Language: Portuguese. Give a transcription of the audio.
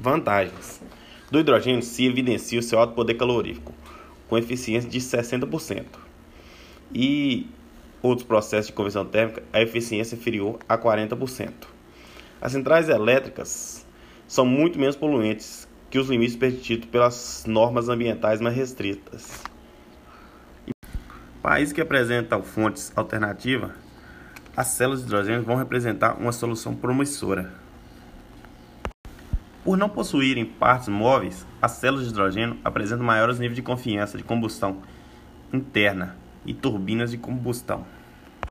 Vantagens: Do hidrogênio se evidencia o seu alto poder calorífico, com eficiência de 60%. E outros processos de conversão térmica, a eficiência inferior a 40%. As centrais elétricas são muito menos poluentes que os limites permitidos pelas normas ambientais mais restritas. Países que apresentam fontes alternativas, as células de hidrogênio vão representar uma solução promissora. Por não possuírem partes móveis, as células de hidrogênio apresentam maiores níveis de confiança de combustão interna e turbinas de combustão.